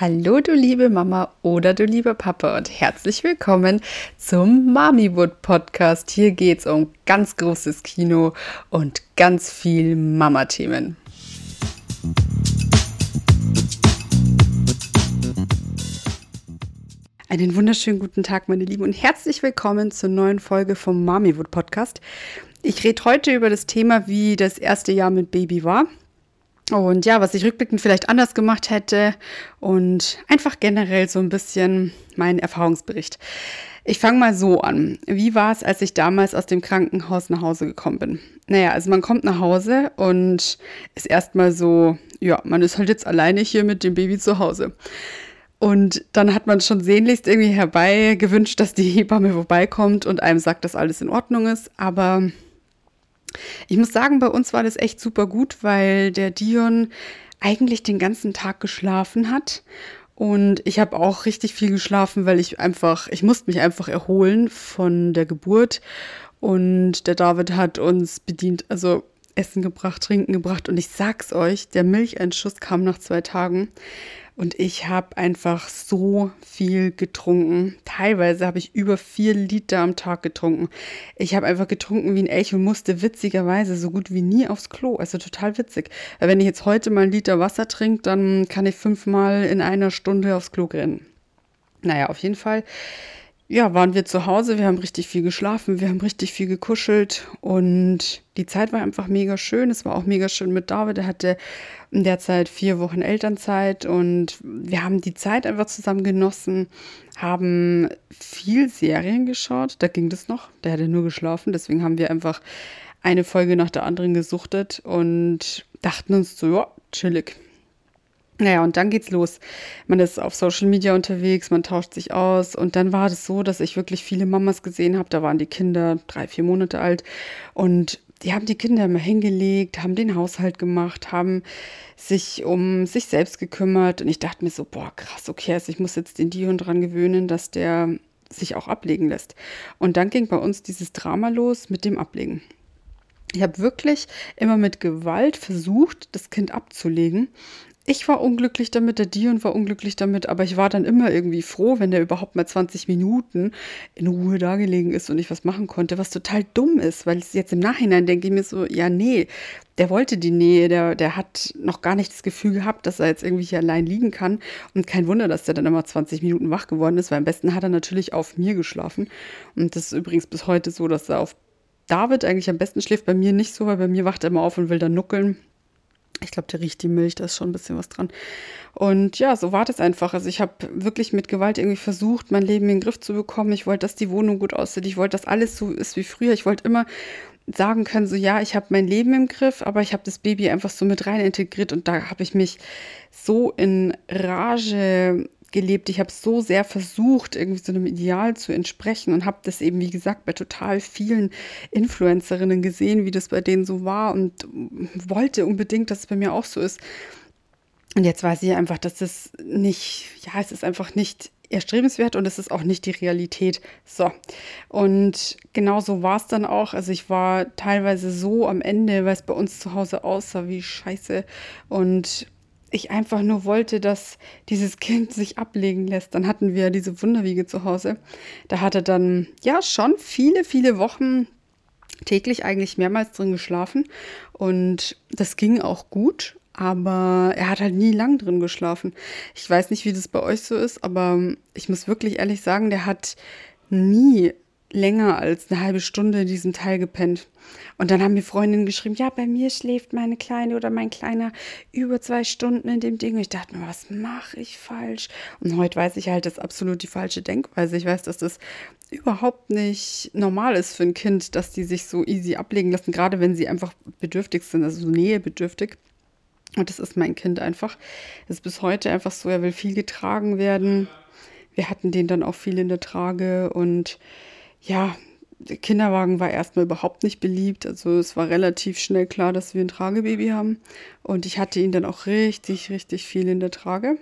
Hallo du liebe Mama oder du lieber Papa und herzlich willkommen zum Mamiwood Podcast. Hier geht es um ganz großes Kino und ganz viel Mama-Themen. Einen wunderschönen guten Tag, meine Lieben, und herzlich willkommen zur neuen Folge vom Mamiwood Podcast. Ich rede heute über das Thema, wie das erste Jahr mit Baby war. Und ja, was ich rückblickend vielleicht anders gemacht hätte und einfach generell so ein bisschen mein Erfahrungsbericht. Ich fange mal so an. Wie war es, als ich damals aus dem Krankenhaus nach Hause gekommen bin? Naja, also man kommt nach Hause und ist erstmal so, ja, man ist halt jetzt alleine hier mit dem Baby zu Hause. Und dann hat man schon sehnlichst irgendwie herbei gewünscht, dass die Hebamme vorbeikommt und einem sagt, dass alles in Ordnung ist. Aber ich muss sagen, bei uns war das echt super gut, weil der Dion eigentlich den ganzen Tag geschlafen hat. Und ich habe auch richtig viel geschlafen, weil ich einfach, ich musste mich einfach erholen von der Geburt. Und der David hat uns bedient, also Essen gebracht, Trinken gebracht. Und ich sag's euch, der Milcheinschuss kam nach zwei Tagen. Und ich habe einfach so viel getrunken. Teilweise habe ich über vier Liter am Tag getrunken. Ich habe einfach getrunken wie ein Elch und musste witzigerweise so gut wie nie aufs Klo. Also total witzig. Wenn ich jetzt heute mal einen Liter Wasser trinke, dann kann ich fünfmal in einer Stunde aufs Klo rennen. Naja, auf jeden Fall ja, waren wir zu Hause, wir haben richtig viel geschlafen, wir haben richtig viel gekuschelt und die Zeit war einfach mega schön. Es war auch mega schön mit David. Er hatte in der Zeit vier Wochen Elternzeit und wir haben die Zeit einfach zusammen genossen, haben viel Serien geschaut. Da ging das noch, der hatte nur geschlafen, deswegen haben wir einfach eine Folge nach der anderen gesuchtet und dachten uns so, ja, chillig. Naja, und dann geht's los. Man ist auf Social Media unterwegs, man tauscht sich aus. Und dann war es so, dass ich wirklich viele Mamas gesehen habe. Da waren die Kinder drei, vier Monate alt. Und die haben die Kinder immer hingelegt, haben den Haushalt gemacht, haben sich um sich selbst gekümmert. Und ich dachte mir so, boah, krass, okay, also ich muss jetzt den Dion dran gewöhnen, dass der sich auch ablegen lässt. Und dann ging bei uns dieses Drama los mit dem Ablegen. Ich habe wirklich immer mit Gewalt versucht, das Kind abzulegen ich war unglücklich damit, der Dion war unglücklich damit, aber ich war dann immer irgendwie froh, wenn der überhaupt mal 20 Minuten in Ruhe dagelegen ist und ich was machen konnte, was total dumm ist, weil jetzt im Nachhinein denke ich mir so, ja, nee, der wollte die Nähe, der, der hat noch gar nicht das Gefühl gehabt, dass er jetzt irgendwie hier allein liegen kann. Und kein Wunder, dass der dann immer 20 Minuten wach geworden ist, weil am besten hat er natürlich auf mir geschlafen. Und das ist übrigens bis heute so, dass er auf David eigentlich am besten schläft, bei mir nicht so, weil bei mir wacht er immer auf und will dann nuckeln. Ich glaube, der riecht die Milch, da ist schon ein bisschen was dran. Und ja, so war das einfach. Also ich habe wirklich mit Gewalt irgendwie versucht, mein Leben in den Griff zu bekommen. Ich wollte, dass die Wohnung gut aussieht. Ich wollte, dass alles so ist wie früher. Ich wollte immer sagen können, so ja, ich habe mein Leben im Griff, aber ich habe das Baby einfach so mit rein integriert und da habe ich mich so in Rage gelebt. Ich habe so sehr versucht, irgendwie so einem Ideal zu entsprechen und habe das eben, wie gesagt, bei total vielen Influencerinnen gesehen, wie das bei denen so war und wollte unbedingt, dass es bei mir auch so ist. Und jetzt weiß ich einfach, dass das nicht, ja, es ist einfach nicht erstrebenswert und es ist auch nicht die Realität. So. Und genau so war es dann auch. Also ich war teilweise so am Ende, weil es bei uns zu Hause aussah wie scheiße. Und ich einfach nur wollte, dass dieses Kind sich ablegen lässt. Dann hatten wir diese Wunderwiege zu Hause. Da hat er dann ja schon viele, viele Wochen täglich eigentlich mehrmals drin geschlafen und das ging auch gut, aber er hat halt nie lang drin geschlafen. Ich weiß nicht, wie das bei euch so ist, aber ich muss wirklich ehrlich sagen, der hat nie länger als eine halbe Stunde in diesem Teil gepennt. Und dann haben mir Freundinnen geschrieben, ja, bei mir schläft meine Kleine oder mein Kleiner über zwei Stunden in dem Ding. Und ich dachte mir, was mache ich falsch? Und heute weiß ich halt, das ist absolut die falsche Denkweise. Ich weiß, dass das überhaupt nicht normal ist für ein Kind, dass die sich so easy ablegen lassen, gerade wenn sie einfach bedürftig sind, also so nähebedürftig. Und das ist mein Kind einfach. Das ist bis heute einfach so, er will viel getragen werden. Wir hatten den dann auch viel in der Trage und ja, der Kinderwagen war erstmal überhaupt nicht beliebt. Also es war relativ schnell klar, dass wir ein Tragebaby haben. Und ich hatte ihn dann auch richtig, richtig viel in der Trage.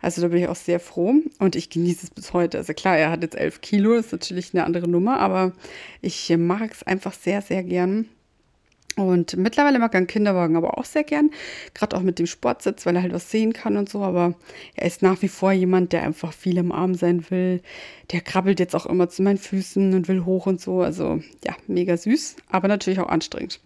Also da bin ich auch sehr froh und ich genieße es bis heute. Also klar, er hat jetzt elf Kilo, ist natürlich eine andere Nummer, aber ich mag es einfach sehr, sehr gern. Und mittlerweile mag er einen Kinderwagen aber auch sehr gern, gerade auch mit dem Sportsitz, weil er halt was sehen kann und so. Aber er ist nach wie vor jemand, der einfach viel im Arm sein will. Der krabbelt jetzt auch immer zu meinen Füßen und will hoch und so. Also ja, mega süß, aber natürlich auch anstrengend.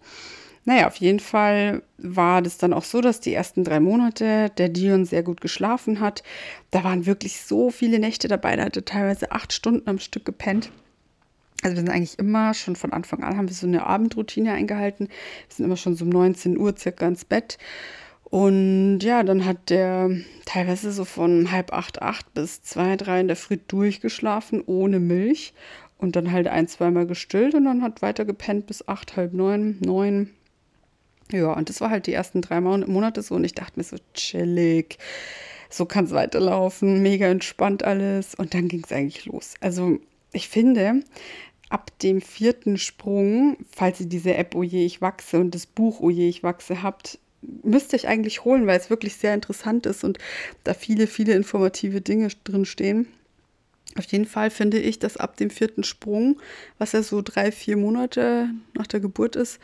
Naja, auf jeden Fall war das dann auch so, dass die ersten drei Monate der Dion sehr gut geschlafen hat. Da waren wirklich so viele Nächte dabei, da hatte teilweise acht Stunden am Stück gepennt. Also wir sind eigentlich immer schon von Anfang an haben wir so eine Abendroutine eingehalten. Wir sind immer schon so um 19 Uhr circa ins Bett. Und ja, dann hat der teilweise so von halb acht, acht bis zwei, drei in der Früh durchgeschlafen, ohne Milch. Und dann halt ein, zweimal gestillt und dann hat weiter gepennt bis acht, halb neun, neun. Ja, und das war halt die ersten drei Monate so und ich dachte mir so chillig, so kann es weiterlaufen, mega entspannt alles und dann ging es eigentlich los. Also ich finde, ab dem vierten Sprung, falls ihr diese App Oje, ich wachse und das Buch Oje, ich wachse habt, müsst ihr euch eigentlich holen, weil es wirklich sehr interessant ist und da viele, viele informative Dinge drin stehen. Auf jeden Fall finde ich, dass ab dem vierten Sprung, was ja so drei, vier Monate nach der Geburt ist,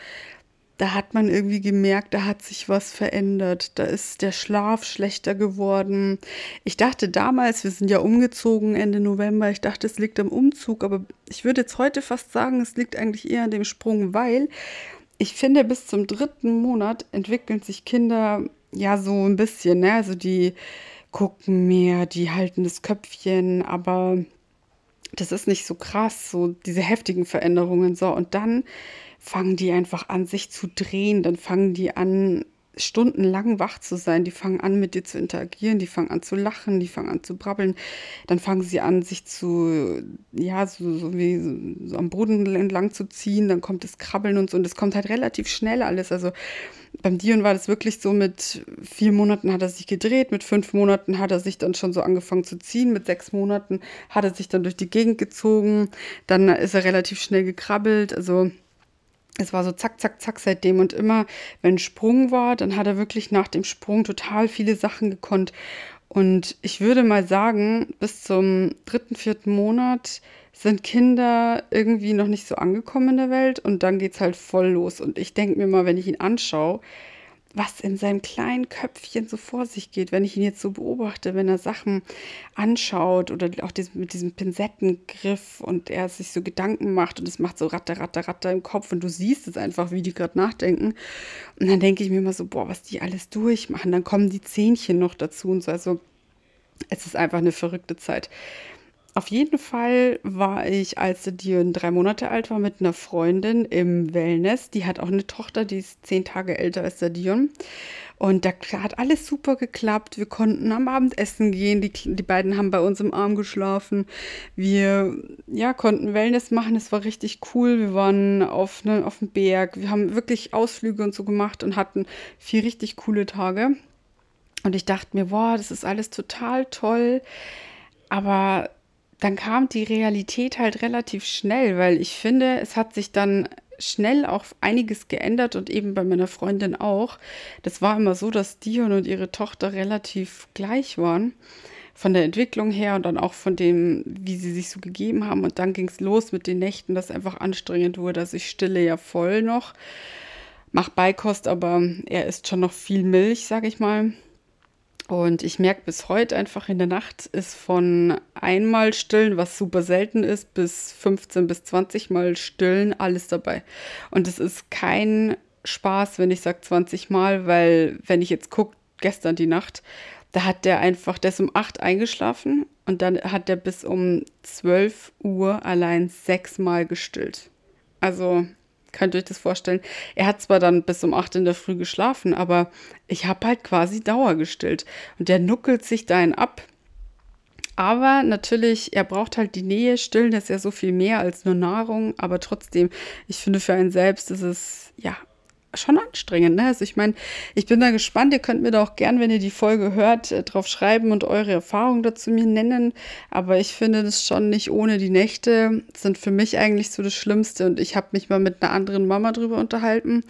da hat man irgendwie gemerkt, da hat sich was verändert. Da ist der Schlaf schlechter geworden. Ich dachte damals, wir sind ja umgezogen Ende November, ich dachte, es liegt am Umzug, aber ich würde jetzt heute fast sagen, es liegt eigentlich eher an dem Sprung, weil ich finde, bis zum dritten Monat entwickeln sich Kinder ja so ein bisschen, ne? Also die gucken mehr, die halten das Köpfchen, aber das ist nicht so krass, so diese heftigen Veränderungen. So, und dann fangen die einfach an, sich zu drehen. Dann fangen die an, stundenlang wach zu sein. Die fangen an, mit dir zu interagieren. Die fangen an zu lachen. Die fangen an zu brabbeln. Dann fangen sie an, sich zu, ja, so, so wie so am Boden entlang zu ziehen. Dann kommt das Krabbeln und so. Und das kommt halt relativ schnell alles. Also beim Dion war das wirklich so, mit vier Monaten hat er sich gedreht, mit fünf Monaten hat er sich dann schon so angefangen zu ziehen, mit sechs Monaten hat er sich dann durch die Gegend gezogen, dann ist er relativ schnell gekrabbelt, also es war so zack, zack, zack seitdem. Und immer, wenn Sprung war, dann hat er wirklich nach dem Sprung total viele Sachen gekonnt. Und ich würde mal sagen, bis zum dritten, vierten Monat sind Kinder irgendwie noch nicht so angekommen in der Welt und dann geht es halt voll los. Und ich denke mir mal, wenn ich ihn anschaue, was in seinem kleinen Köpfchen so vor sich geht, wenn ich ihn jetzt so beobachte, wenn er Sachen anschaut oder auch mit diesem Pinsettengriff und er sich so Gedanken macht und es macht so ratter, ratter, ratter im Kopf und du siehst es einfach, wie die gerade nachdenken. Und dann denke ich mir immer so, boah, was die alles durchmachen. Dann kommen die Zähnchen noch dazu und so. Also es ist einfach eine verrückte Zeit. Auf jeden Fall war ich, als der Dion drei Monate alt war, mit einer Freundin im Wellness. Die hat auch eine Tochter, die ist zehn Tage älter als der Dion. Und da hat alles super geklappt. Wir konnten am Abend essen gehen. Die, die beiden haben bei uns im Arm geschlafen. Wir ja, konnten Wellness machen. Es war richtig cool. Wir waren auf, ne, auf dem Berg. Wir haben wirklich Ausflüge und so gemacht und hatten vier richtig coole Tage. Und ich dachte mir, boah, das ist alles total toll. Aber dann kam die Realität halt relativ schnell, weil ich finde, es hat sich dann schnell auch einiges geändert und eben bei meiner Freundin auch. Das war immer so, dass Dion und ihre Tochter relativ gleich waren. Von der Entwicklung her und dann auch von dem, wie sie sich so gegeben haben. Und dann ging es los mit den Nächten, dass einfach anstrengend wurde. Also ich stille ja voll noch, mach Beikost, aber er isst schon noch viel Milch, sag ich mal. Und ich merke bis heute einfach in der Nacht ist von einmal stillen, was super selten ist, bis 15 bis 20 Mal stillen alles dabei. Und es ist kein Spaß, wenn ich sage 20 Mal, weil wenn ich jetzt gucke, gestern die Nacht, da hat der einfach, der ist um 8 eingeschlafen und dann hat der bis um 12 Uhr allein sechs Mal gestillt. Also Könnt ihr euch das vorstellen? Er hat zwar dann bis um 8 in der Früh geschlafen, aber ich habe halt quasi Dauer gestillt. Und der nuckelt sich dahin ab. Aber natürlich, er braucht halt die Nähe. Stillen ist ja so viel mehr als nur Nahrung. Aber trotzdem, ich finde, für einen selbst ist es ja schon anstrengend. Ne? Also ich meine, ich bin da gespannt. Ihr könnt mir da auch gern, wenn ihr die Folge hört, äh, drauf schreiben und eure Erfahrungen dazu mir nennen. Aber ich finde das schon nicht ohne die Nächte sind für mich eigentlich so das Schlimmste. Und ich habe mich mal mit einer anderen Mama drüber unterhalten.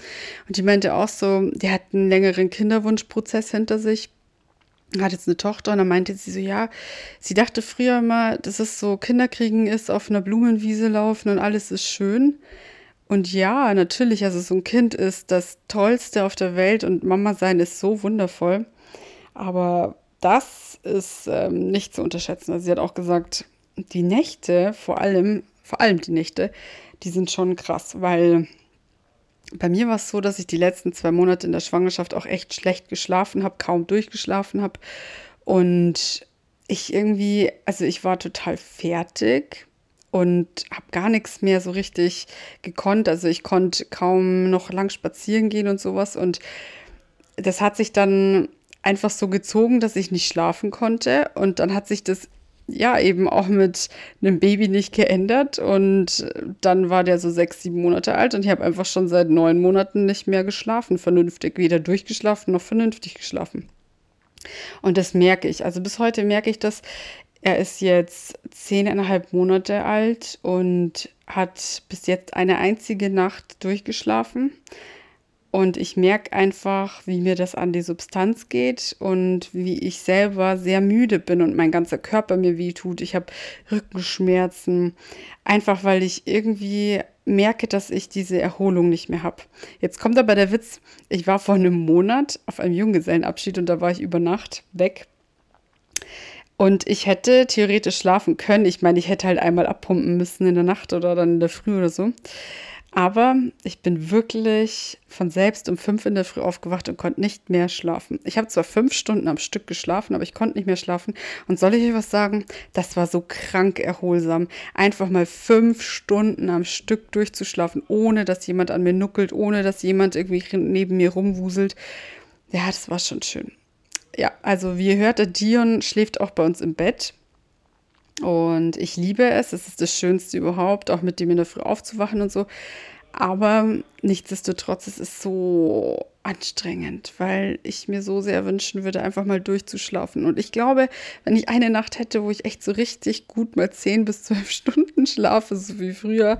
Und die meinte auch so, die hat einen längeren Kinderwunschprozess hinter sich. hat jetzt eine Tochter und dann meinte sie so, ja, sie dachte früher mal, dass es so Kinderkriegen ist, auf einer Blumenwiese laufen und alles ist schön. Und ja, natürlich, also so ein Kind ist das Tollste auf der Welt und Mama sein ist so wundervoll. Aber das ist ähm, nicht zu unterschätzen. Also sie hat auch gesagt, die Nächte, vor allem, vor allem die Nächte, die sind schon krass, weil bei mir war es so, dass ich die letzten zwei Monate in der Schwangerschaft auch echt schlecht geschlafen habe, kaum durchgeschlafen habe. Und ich irgendwie, also ich war total fertig und habe gar nichts mehr so richtig gekonnt. Also ich konnte kaum noch lang spazieren gehen und sowas. Und das hat sich dann einfach so gezogen, dass ich nicht schlafen konnte. Und dann hat sich das ja eben auch mit einem Baby nicht geändert. Und dann war der so sechs, sieben Monate alt und ich habe einfach schon seit neun Monaten nicht mehr geschlafen, vernünftig. Weder durchgeschlafen noch vernünftig geschlafen. Und das merke ich. Also bis heute merke ich das. Er ist jetzt zehneinhalb Monate alt und hat bis jetzt eine einzige Nacht durchgeschlafen. Und ich merke einfach, wie mir das an die Substanz geht und wie ich selber sehr müde bin und mein ganzer Körper mir wehtut. Ich habe Rückenschmerzen, einfach weil ich irgendwie merke, dass ich diese Erholung nicht mehr habe. Jetzt kommt aber der Witz, ich war vor einem Monat auf einem Junggesellenabschied und da war ich über Nacht weg. Und ich hätte theoretisch schlafen können. Ich meine, ich hätte halt einmal abpumpen müssen in der Nacht oder dann in der Früh oder so. Aber ich bin wirklich von selbst um fünf in der Früh aufgewacht und konnte nicht mehr schlafen. Ich habe zwar fünf Stunden am Stück geschlafen, aber ich konnte nicht mehr schlafen. Und soll ich euch was sagen? Das war so krank erholsam. Einfach mal fünf Stunden am Stück durchzuschlafen, ohne dass jemand an mir nuckelt, ohne dass jemand irgendwie neben mir rumwuselt. Ja, das war schon schön. Ja, also wie ihr hört, Dion schläft auch bei uns im Bett. Und ich liebe es. Es ist das Schönste überhaupt, auch mit dem in der Früh aufzuwachen und so. Aber nichtsdestotrotz, es ist so anstrengend, weil ich mir so sehr wünschen würde, einfach mal durchzuschlafen. Und ich glaube, wenn ich eine Nacht hätte, wo ich echt so richtig gut mal 10 bis 12 Stunden schlafe, so wie früher,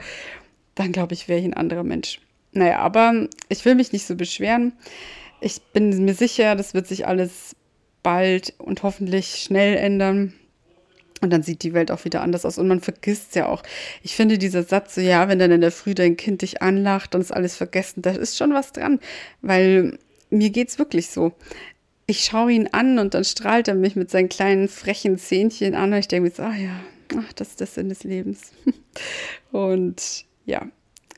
dann glaube ich, wäre ich ein anderer Mensch. Naja, aber ich will mich nicht so beschweren. Ich bin mir sicher, das wird sich alles bald und hoffentlich schnell ändern. Und dann sieht die Welt auch wieder anders aus. Und man vergisst es ja auch. Ich finde dieser Satz so, ja, wenn dann in der Früh dein Kind dich anlacht, dann ist alles vergessen. Da ist schon was dran. Weil mir geht es wirklich so. Ich schaue ihn an und dann strahlt er mich mit seinen kleinen frechen Zähnchen an und ich denke mir so, ah ja, ach, das ist der Sinn des Lebens. und ja,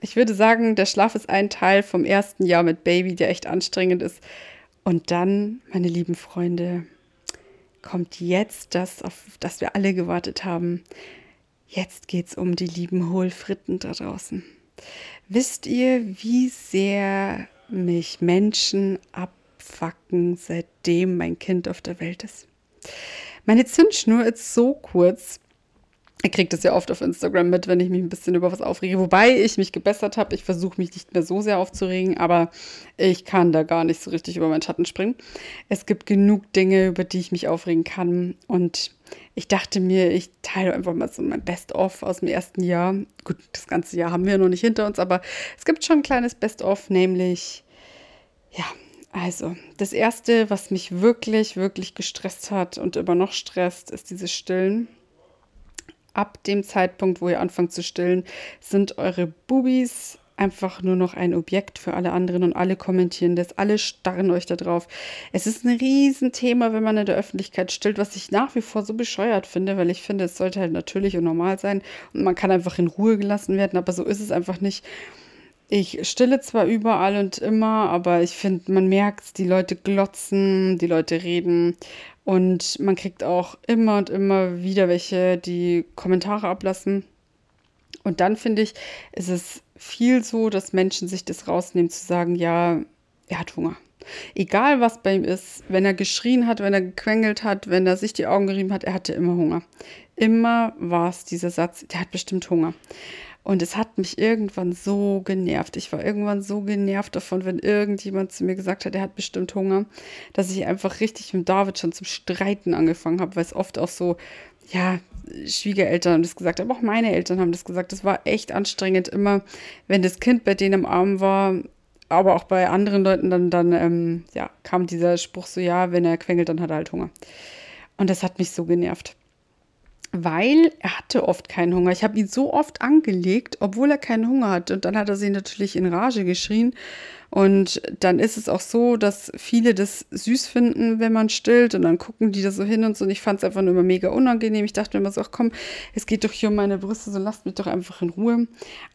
ich würde sagen, der Schlaf ist ein Teil vom ersten Jahr mit Baby, der echt anstrengend ist. Und dann, meine lieben Freunde, kommt jetzt das, auf das wir alle gewartet haben. Jetzt geht es um die lieben Hohlfritten da draußen. Wisst ihr, wie sehr mich Menschen abfacken, seitdem mein Kind auf der Welt ist? Meine Zündschnur ist so kurz, Ihr kriegt das ja oft auf Instagram mit, wenn ich mich ein bisschen über was aufrege. Wobei ich mich gebessert habe. Ich versuche mich nicht mehr so sehr aufzuregen, aber ich kann da gar nicht so richtig über meinen Schatten springen. Es gibt genug Dinge, über die ich mich aufregen kann. Und ich dachte mir, ich teile einfach mal so mein Best-of aus dem ersten Jahr. Gut, das ganze Jahr haben wir noch nicht hinter uns, aber es gibt schon ein kleines Best-of, nämlich, ja, also, das erste, was mich wirklich, wirklich gestresst hat und immer noch stresst, ist dieses Stillen ab dem Zeitpunkt, wo ihr anfangt zu stillen, sind eure Bubis einfach nur noch ein Objekt für alle anderen und alle kommentieren das, alle starren euch da drauf. Es ist ein Riesenthema, wenn man in der Öffentlichkeit stillt, was ich nach wie vor so bescheuert finde, weil ich finde, es sollte halt natürlich und normal sein und man kann einfach in Ruhe gelassen werden, aber so ist es einfach nicht. Ich stille zwar überall und immer, aber ich finde, man merkt, die Leute glotzen, die Leute reden und man kriegt auch immer und immer wieder welche, die Kommentare ablassen. Und dann finde ich, ist es viel so, dass Menschen sich das rausnehmen, zu sagen, ja, er hat Hunger. Egal was bei ihm ist, wenn er geschrien hat, wenn er gequengelt hat, wenn er sich die Augen gerieben hat, er hatte immer Hunger. Immer war es dieser Satz, der hat bestimmt Hunger. Und es hat mich irgendwann so genervt. Ich war irgendwann so genervt davon, wenn irgendjemand zu mir gesagt hat, er hat bestimmt Hunger, dass ich einfach richtig mit David schon zum Streiten angefangen habe, weil es oft auch so, ja, Schwiegereltern haben das gesagt, aber auch meine Eltern haben das gesagt. Das war echt anstrengend. Immer, wenn das Kind bei denen im Arm war, aber auch bei anderen Leuten dann, dann ähm, ja, kam dieser Spruch so, ja, wenn er quengelt, dann hat er halt Hunger. Und das hat mich so genervt. Weil er hatte oft keinen Hunger. Ich habe ihn so oft angelegt, obwohl er keinen Hunger hatte. Und dann hat er sie natürlich in Rage geschrien. Und dann ist es auch so, dass viele das süß finden, wenn man stillt und dann gucken die da so hin und so. Und ich fand es einfach nur immer mega unangenehm. Ich dachte mir immer so, ach komm, es geht doch hier um meine Brüste, so lasst mich doch einfach in Ruhe.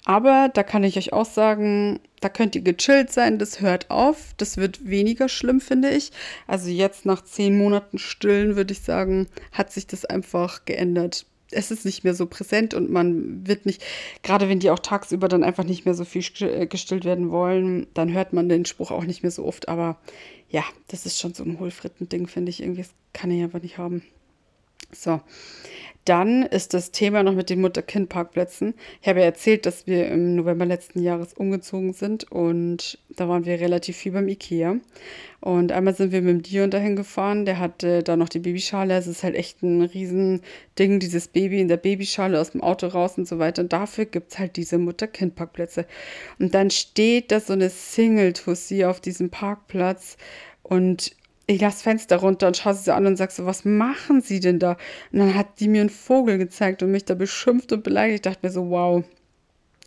Aber da kann ich euch auch sagen, da könnt ihr gechillt sein, das hört auf. Das wird weniger schlimm, finde ich. Also jetzt nach zehn Monaten Stillen, würde ich sagen, hat sich das einfach geändert es ist nicht mehr so präsent und man wird nicht, gerade wenn die auch tagsüber dann einfach nicht mehr so viel äh, gestillt werden wollen, dann hört man den Spruch auch nicht mehr so oft. Aber ja, das ist schon so ein Hohlfritten-Ding, finde ich. Irgendwie, das kann ich einfach nicht haben. So, dann ist das Thema noch mit den Mutter-Kind-Parkplätzen. Ich habe ja erzählt, dass wir im November letzten Jahres umgezogen sind und da waren wir relativ viel beim Ikea. Und einmal sind wir mit dem Dion dahin gefahren, der hatte da noch die Babyschale. Es ist halt echt ein Riesending, dieses Baby in der Babyschale aus dem Auto raus und so weiter. Und dafür gibt es halt diese Mutter-Kind-Parkplätze. Und dann steht da so eine Single-Tussi auf diesem Parkplatz und ich lasse Fenster runter und schaue sie an und sage so, was machen sie denn da? Und dann hat die mir einen Vogel gezeigt und mich da beschimpft und beleidigt. Ich dachte mir so, wow,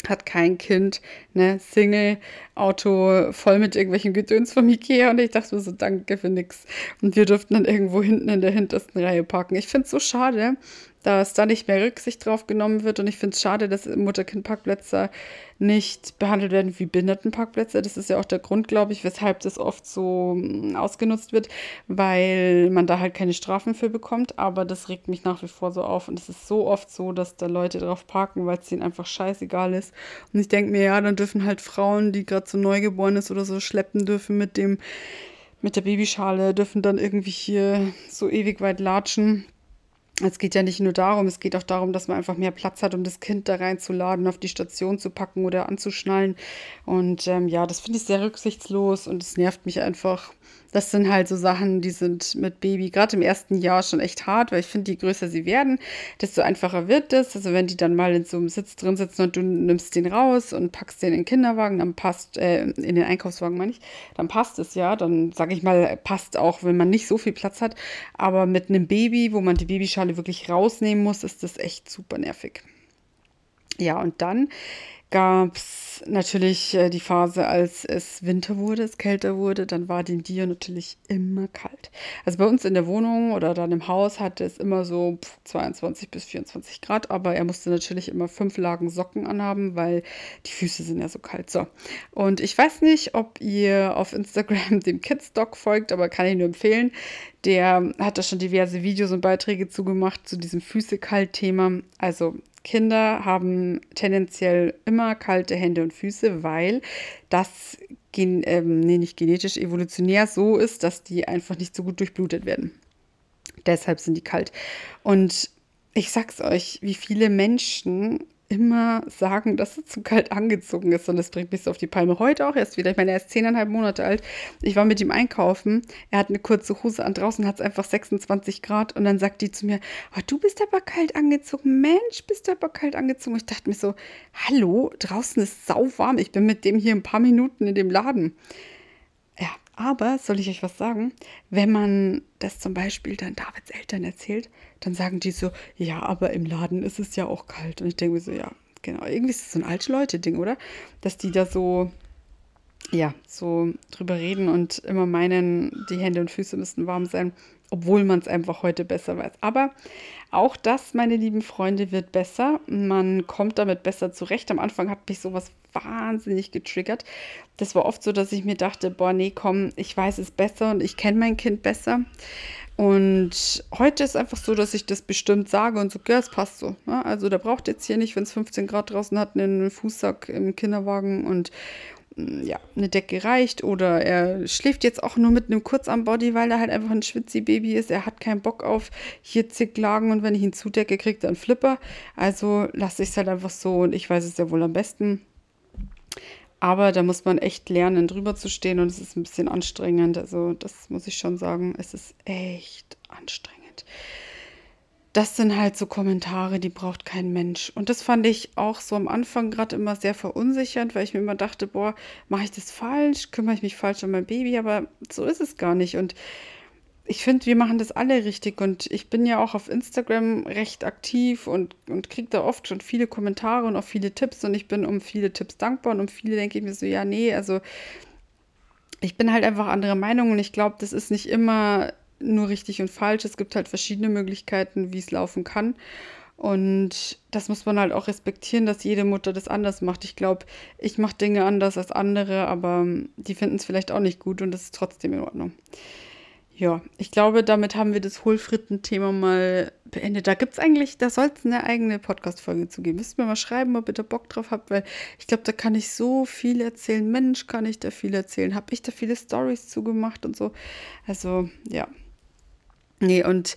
hat kein Kind, ne, Single, Auto voll mit irgendwelchen Gedöns vom Ikea und ich dachte mir so, danke für nix. Und wir durften dann irgendwo hinten in der hintersten Reihe parken. Ich finde es so schade, dass da nicht mehr Rücksicht drauf genommen wird. Und ich finde es schade, dass Mutter-Kind-Parkplätze nicht behandelt werden wie Behindertenparkplätze. Das ist ja auch der Grund, glaube ich, weshalb das oft so mm, ausgenutzt wird, weil man da halt keine Strafen für bekommt. Aber das regt mich nach wie vor so auf. Und es ist so oft so, dass da Leute drauf parken, weil es ihnen einfach scheißegal ist. Und ich denke mir, ja, dann dürfen halt Frauen, die gerade so neugeboren ist oder so, schleppen dürfen mit dem mit der Babyschale, dürfen dann irgendwie hier so ewig weit latschen es geht ja nicht nur darum, es geht auch darum, dass man einfach mehr Platz hat, um das Kind da reinzuladen, auf die Station zu packen oder anzuschnallen. Und ähm, ja, das finde ich sehr rücksichtslos und es nervt mich einfach. Das sind halt so Sachen, die sind mit Baby gerade im ersten Jahr schon echt hart, weil ich finde, je größer sie werden, desto einfacher wird es. Also wenn die dann mal in so einem Sitz drin sitzen und du nimmst den raus und packst den in den Kinderwagen, dann passt, äh, in den Einkaufswagen meine ich, dann passt es ja. Dann sage ich mal, passt auch, wenn man nicht so viel Platz hat. Aber mit einem Baby, wo man die Babyschale wirklich rausnehmen muss, ist das echt super nervig. Ja, und dann gab es natürlich äh, die Phase, als es Winter wurde, es kälter wurde, dann war dem Dir natürlich immer kalt. Also bei uns in der Wohnung oder dann im Haus hatte es immer so 22 bis 24 Grad, aber er musste natürlich immer fünf Lagen Socken anhaben, weil die Füße sind ja so kalt. So. Und ich weiß nicht, ob ihr auf Instagram dem Kids Dog folgt, aber kann ich nur empfehlen. Der hat da schon diverse Videos und Beiträge zugemacht zu diesem Füße-Kalt-Thema. Also Kinder haben tendenziell immer kalte Hände und Füße, weil das gen ähm, nee, nicht genetisch evolutionär so ist, dass die einfach nicht so gut durchblutet werden. Deshalb sind die kalt. Und ich sag's euch, wie viele Menschen immer sagen, dass er zu kalt angezogen ist. Und das bringt mich so auf die Palme. Heute auch erst wieder. Ich meine, er ist zehneinhalb Monate alt. Ich war mit ihm einkaufen. Er hat eine kurze Hose an. Draußen hat es einfach 26 Grad. Und dann sagt die zu mir, oh, du bist aber kalt angezogen. Mensch, bist du aber kalt angezogen. Ich dachte mir so, hallo, draußen ist sau warm. Ich bin mit dem hier ein paar Minuten in dem Laden. Aber soll ich euch was sagen? Wenn man das zum Beispiel dann Davids Eltern erzählt, dann sagen die so, ja, aber im Laden ist es ja auch kalt. Und ich denke mir so, ja, genau. Irgendwie ist es so ein alte Leute-Ding, oder? Dass die da so, ja, so drüber reden und immer meinen, die Hände und Füße müssten warm sein, obwohl man es einfach heute besser weiß. Aber auch das, meine lieben Freunde, wird besser. Man kommt damit besser zurecht. Am Anfang hat mich sowas wahnsinnig getriggert. Das war oft so, dass ich mir dachte, boah, nee, komm, ich weiß es besser und ich kenne mein Kind besser. Und heute ist einfach so, dass ich das bestimmt sage und so, ja, es passt so. Ne? Also der braucht jetzt hier nicht, wenn es 15 Grad draußen hat, einen Fußsack im Kinderwagen und ja, eine Decke reicht. Oder er schläft jetzt auch nur mit einem Kurzarm-Body, weil er halt einfach ein Schwitzi-Baby ist. Er hat keinen Bock auf hier Lagen und wenn ich ihn zudecke, kriegt er einen Flipper. Also lasse ich es halt einfach so und ich weiß es ja wohl am besten. Aber da muss man echt lernen, drüber zu stehen und es ist ein bisschen anstrengend. Also das muss ich schon sagen, es ist echt anstrengend. Das sind halt so Kommentare, die braucht kein Mensch. Und das fand ich auch so am Anfang gerade immer sehr verunsichernd, weil ich mir immer dachte, boah, mache ich das falsch? Kümmere ich mich falsch um mein Baby? Aber so ist es gar nicht. Und ich finde, wir machen das alle richtig. Und ich bin ja auch auf Instagram recht aktiv und, und kriege da oft schon viele Kommentare und auch viele Tipps. Und ich bin um viele Tipps dankbar. Und um viele denke ich mir so, ja, nee, also ich bin halt einfach anderer Meinung. Und ich glaube, das ist nicht immer nur richtig und falsch. Es gibt halt verschiedene Möglichkeiten, wie es laufen kann. Und das muss man halt auch respektieren, dass jede Mutter das anders macht. Ich glaube, ich mache Dinge anders als andere, aber die finden es vielleicht auch nicht gut und das ist trotzdem in Ordnung. Ja, ich glaube, damit haben wir das Hohlfritten-Thema mal beendet. Da gibt es eigentlich, da soll es eine eigene Podcast-Folge zu geben. Müsst mir mal schreiben, ob ihr da Bock drauf habt, weil ich glaube, da kann ich so viel erzählen. Mensch, kann ich da viel erzählen. Habe ich da viele Stories zugemacht und so. Also, ja, Nee, und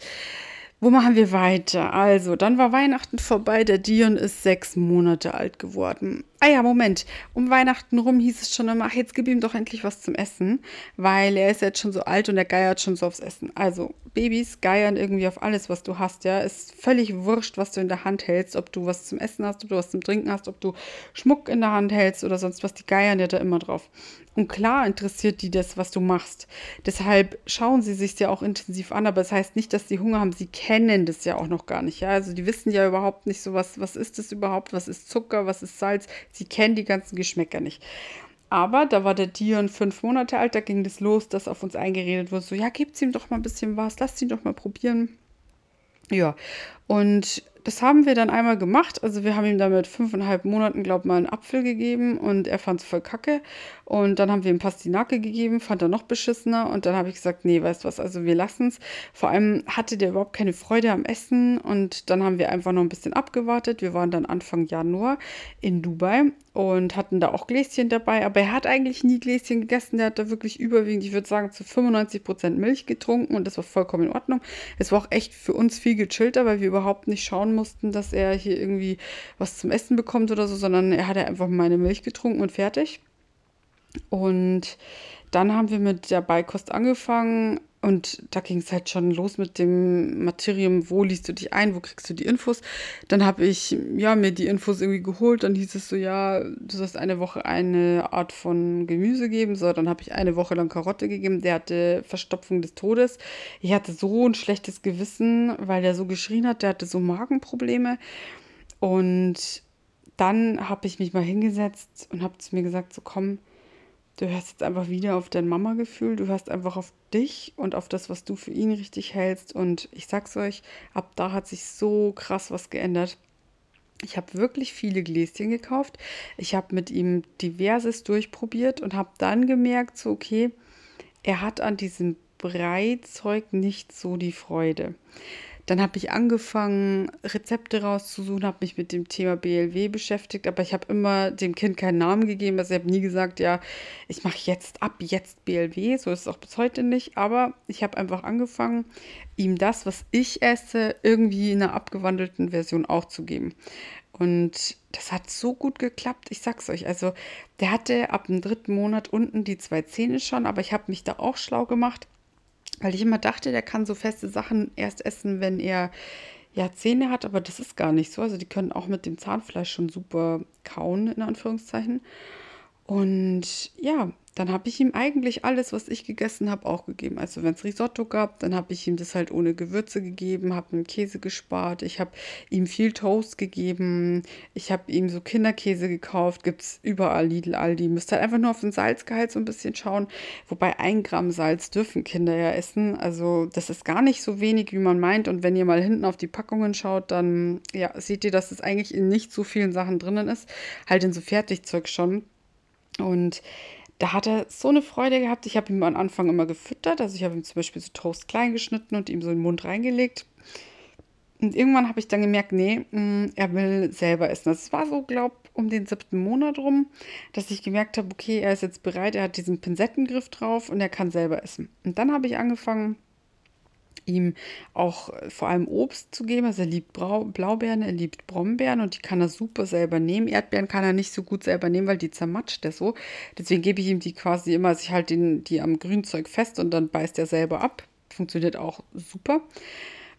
wo machen wir weiter? Also, dann war Weihnachten vorbei. Der Dion ist sechs Monate alt geworden. Ah ja, Moment. Um Weihnachten rum hieß es schon immer, ach, jetzt gib ihm doch endlich was zum Essen, weil er ist jetzt schon so alt und er geiert schon so aufs Essen. Also, Babys geiern irgendwie auf alles, was du hast, ja. Ist völlig wurscht, was du in der Hand hältst, ob du was zum Essen hast, ob du was zum Trinken hast, ob du Schmuck in der Hand hältst oder sonst was. Die geiern ja da immer drauf. Und klar interessiert die das, was du machst. Deshalb schauen sie sich ja auch intensiv an, aber das heißt nicht, dass die Hunger haben. Sie kennen das ja auch noch gar nicht, ja. Also, die wissen ja überhaupt nicht so was, was ist das überhaupt, was ist Zucker, was ist Salz Sie kennen die ganzen Geschmäcker nicht. Aber da war der Dion fünf Monate alt, da ging das los, dass auf uns eingeredet wurde, so, ja, gebt's ihm doch mal ein bisschen was, lasst ihn doch mal probieren. Ja, und das haben wir dann einmal gemacht. Also wir haben ihm damit fünfeinhalb Monaten, glaube ich, mal einen Apfel gegeben und er fand es voll kacke. Und dann haben wir ihm Pastinake gegeben, fand er noch beschissener. Und dann habe ich gesagt, nee, weißt du was, also wir lassen es. Vor allem hatte der überhaupt keine Freude am Essen. Und dann haben wir einfach noch ein bisschen abgewartet. Wir waren dann Anfang Januar in Dubai und hatten da auch Gläschen dabei. Aber er hat eigentlich nie Gläschen gegessen. Der hat da wirklich überwiegend, ich würde sagen, zu 95 Prozent Milch getrunken. Und das war vollkommen in Ordnung. Es war auch echt für uns viel gechillter, weil wir überhaupt nicht schauen mussten, dass er hier irgendwie was zum Essen bekommt oder so, sondern er hat einfach meine Milch getrunken und fertig. Und dann haben wir mit der Beikost angefangen und da ging es halt schon los mit dem Materium, wo liest du dich ein, wo kriegst du die Infos. Dann habe ich ja, mir die Infos irgendwie geholt, dann hieß es so, ja, du sollst eine Woche eine Art von Gemüse geben. So, dann habe ich eine Woche lang Karotte gegeben, der hatte Verstopfung des Todes. Ich hatte so ein schlechtes Gewissen, weil der so geschrien hat, der hatte so Magenprobleme. Und dann habe ich mich mal hingesetzt und habe zu mir gesagt, so komm, Du hörst jetzt einfach wieder auf dein Mama-Gefühl, du hörst einfach auf dich und auf das, was du für ihn richtig hältst. Und ich sag's euch, ab da hat sich so krass was geändert. Ich habe wirklich viele Gläschen gekauft. Ich habe mit ihm diverses durchprobiert und habe dann gemerkt, so okay, er hat an diesem Breizeug nicht so die Freude. Dann habe ich angefangen, Rezepte rauszusuchen, habe mich mit dem Thema BLW beschäftigt, aber ich habe immer dem Kind keinen Namen gegeben. Also ich habe nie gesagt, ja, ich mache jetzt ab jetzt BLW. So ist es auch bis heute nicht. Aber ich habe einfach angefangen, ihm das, was ich esse, irgendwie in einer abgewandelten Version auch zu geben. Und das hat so gut geklappt, ich sag's euch. Also, der hatte ab dem dritten Monat unten die zwei Zähne schon, aber ich habe mich da auch schlau gemacht weil ich immer dachte, der kann so feste Sachen erst essen, wenn er ja Zähne hat, aber das ist gar nicht so. Also die können auch mit dem Zahnfleisch schon super kauen, in Anführungszeichen. Und ja, dann habe ich ihm eigentlich alles, was ich gegessen habe, auch gegeben. Also wenn es Risotto gab, dann habe ich ihm das halt ohne Gewürze gegeben, habe ihm Käse gespart, ich habe ihm viel Toast gegeben, ich habe ihm so Kinderkäse gekauft, gibt es überall Lidl, Aldi. Müsst halt einfach nur auf den Salzgehalt so ein bisschen schauen. Wobei ein Gramm Salz dürfen Kinder ja essen. Also das ist gar nicht so wenig, wie man meint. Und wenn ihr mal hinten auf die Packungen schaut, dann ja, seht ihr, dass es eigentlich in nicht so vielen Sachen drinnen ist. Halt in so Fertigzeug schon. Und da hat er so eine Freude gehabt. Ich habe ihm am Anfang immer gefüttert. Also ich habe ihm zum Beispiel so Toast klein geschnitten und ihm so in den Mund reingelegt. Und irgendwann habe ich dann gemerkt, nee, mm, er will selber essen. Das war so, glaube ich, um den siebten Monat rum, dass ich gemerkt habe, okay, er ist jetzt bereit, er hat diesen Pinsettengriff drauf und er kann selber essen. Und dann habe ich angefangen, ihm auch äh, vor allem Obst zu geben. Also er liebt Blaubeeren, er liebt Brombeeren und die kann er super selber nehmen. Erdbeeren kann er nicht so gut selber nehmen, weil die zermatscht er so. Deswegen gebe ich ihm die quasi immer, also ich halte die am Grünzeug fest und dann beißt er selber ab. Funktioniert auch super.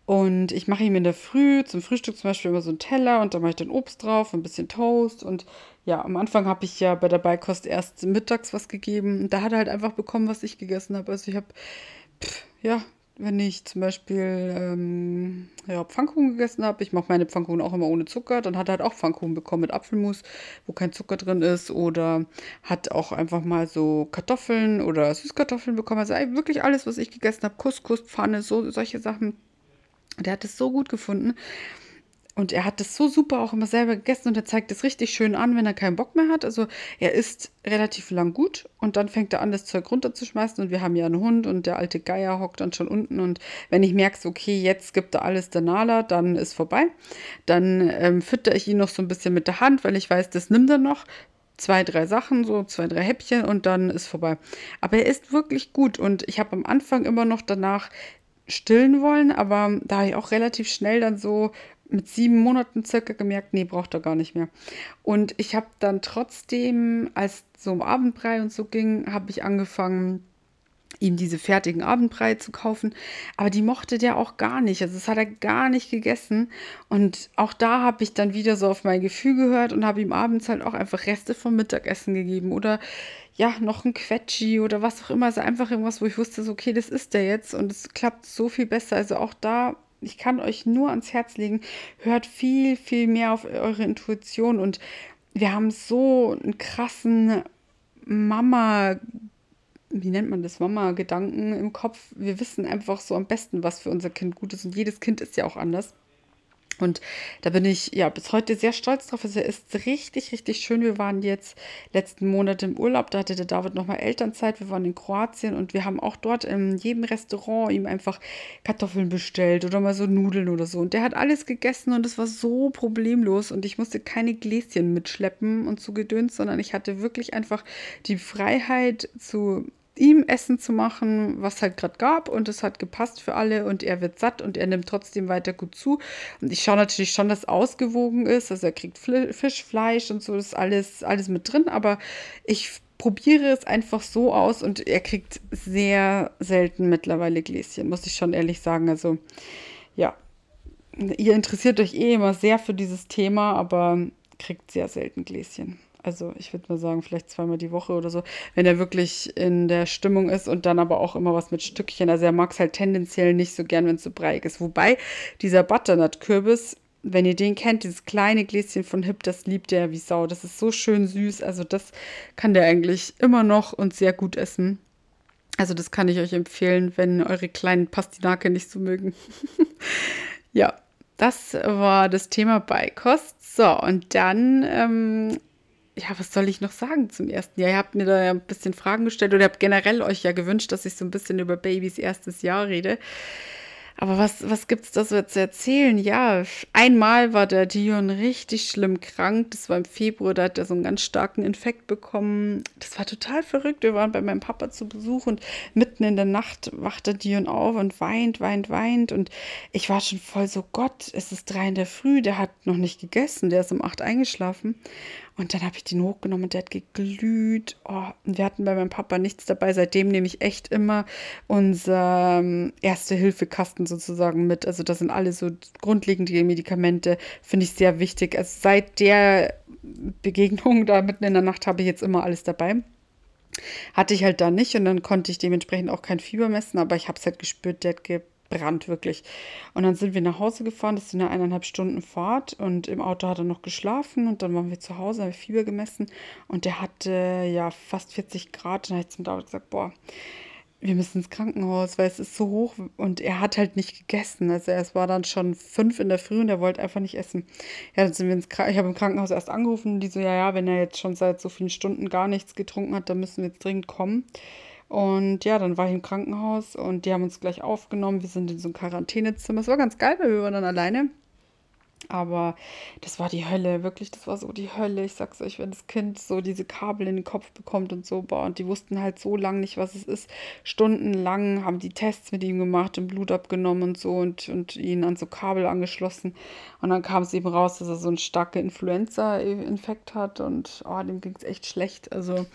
Und ich mache ihm in der Früh zum Frühstück zum Beispiel immer so einen Teller und da mache ich dann Obst drauf, ein bisschen Toast. Und ja, am Anfang habe ich ja bei der Beikost erst mittags was gegeben. Und da hat er halt einfach bekommen, was ich gegessen habe. Also ich habe, ja, wenn ich zum Beispiel ähm, ja, Pfannkuchen gegessen habe, ich mache meine Pfannkuchen auch immer ohne Zucker, dann hat er halt auch Pfannkuchen bekommen mit Apfelmus, wo kein Zucker drin ist. Oder hat auch einfach mal so Kartoffeln oder Süßkartoffeln bekommen. Also wirklich alles, was ich gegessen habe, Couscous, Pfanne, so solche Sachen. Der hat es so gut gefunden. Und er hat das so super auch immer selber gegessen und er zeigt es richtig schön an, wenn er keinen Bock mehr hat. Also er isst relativ lang gut und dann fängt er an, das Zeug runterzuschmeißen. Und wir haben ja einen Hund und der alte Geier hockt dann schon unten. Und wenn ich merke, okay, jetzt gibt er alles der Nala, dann ist vorbei. Dann ähm, fütter ich ihn noch so ein bisschen mit der Hand, weil ich weiß, das nimmt er noch zwei, drei Sachen, so zwei, drei Häppchen und dann ist vorbei. Aber er ist wirklich gut und ich habe am Anfang immer noch danach stillen wollen, aber da habe ich auch relativ schnell dann so mit sieben Monaten circa gemerkt, nee, braucht er gar nicht mehr. Und ich habe dann trotzdem, als so um Abendbrei und so ging, habe ich angefangen, ihm diese fertigen Abendbrei zu kaufen. Aber die mochte der auch gar nicht. Also das hat er gar nicht gegessen. Und auch da habe ich dann wieder so auf mein Gefühl gehört und habe ihm abends halt auch einfach Reste vom Mittagessen gegeben. Oder ja, noch ein Quetschi oder was auch immer. Also einfach irgendwas, wo ich wusste, so, okay, das ist der jetzt. Und es klappt so viel besser. Also auch da ich kann euch nur ans Herz legen, hört viel, viel mehr auf eure Intuition und wir haben so einen krassen Mama, wie nennt man das, Mama-Gedanken im Kopf. Wir wissen einfach so am besten, was für unser Kind gut ist und jedes Kind ist ja auch anders. Und da bin ich ja bis heute sehr stolz drauf. Also er ist richtig, richtig schön. Wir waren jetzt letzten Monat im Urlaub. Da hatte der David nochmal Elternzeit. Wir waren in Kroatien und wir haben auch dort in jedem Restaurant ihm einfach Kartoffeln bestellt oder mal so Nudeln oder so. Und der hat alles gegessen und es war so problemlos. Und ich musste keine Gläschen mitschleppen und zu gedöns, sondern ich hatte wirklich einfach die Freiheit zu ihm Essen zu machen, was halt gerade gab und es hat gepasst für alle und er wird satt und er nimmt trotzdem weiter gut zu. Und ich schaue natürlich schon, dass ausgewogen ist, also er kriegt Fisch, Fleisch und so, ist alles, alles mit drin, aber ich probiere es einfach so aus und er kriegt sehr selten mittlerweile Gläschen, muss ich schon ehrlich sagen. Also ja, ihr interessiert euch eh immer sehr für dieses Thema, aber kriegt sehr selten Gläschen. Also ich würde mal sagen, vielleicht zweimal die Woche oder so, wenn er wirklich in der Stimmung ist und dann aber auch immer was mit Stückchen. Also er mag es halt tendenziell nicht so gern, wenn es so breiig ist. Wobei dieser Butternut-Kürbis, wenn ihr den kennt, dieses kleine Gläschen von Hip, das liebt er wie Sau. Das ist so schön süß. Also das kann der eigentlich immer noch und sehr gut essen. Also das kann ich euch empfehlen, wenn eure kleinen Pastinake nicht so mögen. ja, das war das Thema Beikost. So, und dann ähm, ja, was soll ich noch sagen zum ersten Jahr? Ihr habt mir da ja ein bisschen Fragen gestellt oder habt generell euch ja gewünscht, dass ich so ein bisschen über Babys erstes Jahr rede. Aber was, was es da so zu erzählen? Ja, einmal war der Dion richtig schlimm krank. Das war im Februar, da hat er so einen ganz starken Infekt bekommen. Das war total verrückt. Wir waren bei meinem Papa zu Besuch und mitten in der Nacht wacht der Dion auf und weint, weint, weint. Und ich war schon voll so, Gott, es ist drei in der Früh, der hat noch nicht gegessen, der ist um acht eingeschlafen. Und dann habe ich den hochgenommen und der hat geglüht. Oh, wir hatten bei meinem Papa nichts dabei. Seitdem nehme ich echt immer unser ähm, Erste-Hilfe-Kasten sozusagen mit. Also das sind alle so grundlegende Medikamente, finde ich sehr wichtig. Also seit der Begegnung da mitten in der Nacht habe ich jetzt immer alles dabei. Hatte ich halt da nicht und dann konnte ich dementsprechend auch kein Fieber messen, aber ich habe es halt gespürt, der hat Brand wirklich. Und dann sind wir nach Hause gefahren, das sind eine eineinhalb Stunden Fahrt und im Auto hat er noch geschlafen und dann waren wir zu Hause, haben Fieber gemessen und der hatte ja fast 40 Grad und dann habe ich zum David gesagt, boah, wir müssen ins Krankenhaus, weil es ist so hoch und er hat halt nicht gegessen. Also es war dann schon fünf in der Früh und er wollte einfach nicht essen. Ja, dann sind wir ins Krankenhaus. Ich habe im Krankenhaus erst angerufen, die so, ja, ja, wenn er jetzt schon seit so vielen Stunden gar nichts getrunken hat, dann müssen wir jetzt dringend kommen. Und ja, dann war ich im Krankenhaus und die haben uns gleich aufgenommen. Wir sind in so ein Quarantänezimmer. Es war ganz geil, weil wir waren dann alleine. Aber das war die Hölle, wirklich, das war so die Hölle. Ich sag's euch, wenn das Kind so diese Kabel in den Kopf bekommt und so, boah, und die wussten halt so lange nicht, was es ist. Stundenlang haben die Tests mit ihm gemacht und Blut abgenommen und so und, und ihn an so Kabel angeschlossen. Und dann kam es eben raus, dass er so einen starken Influenza-Infekt hat und oh, dem ging's echt schlecht. Also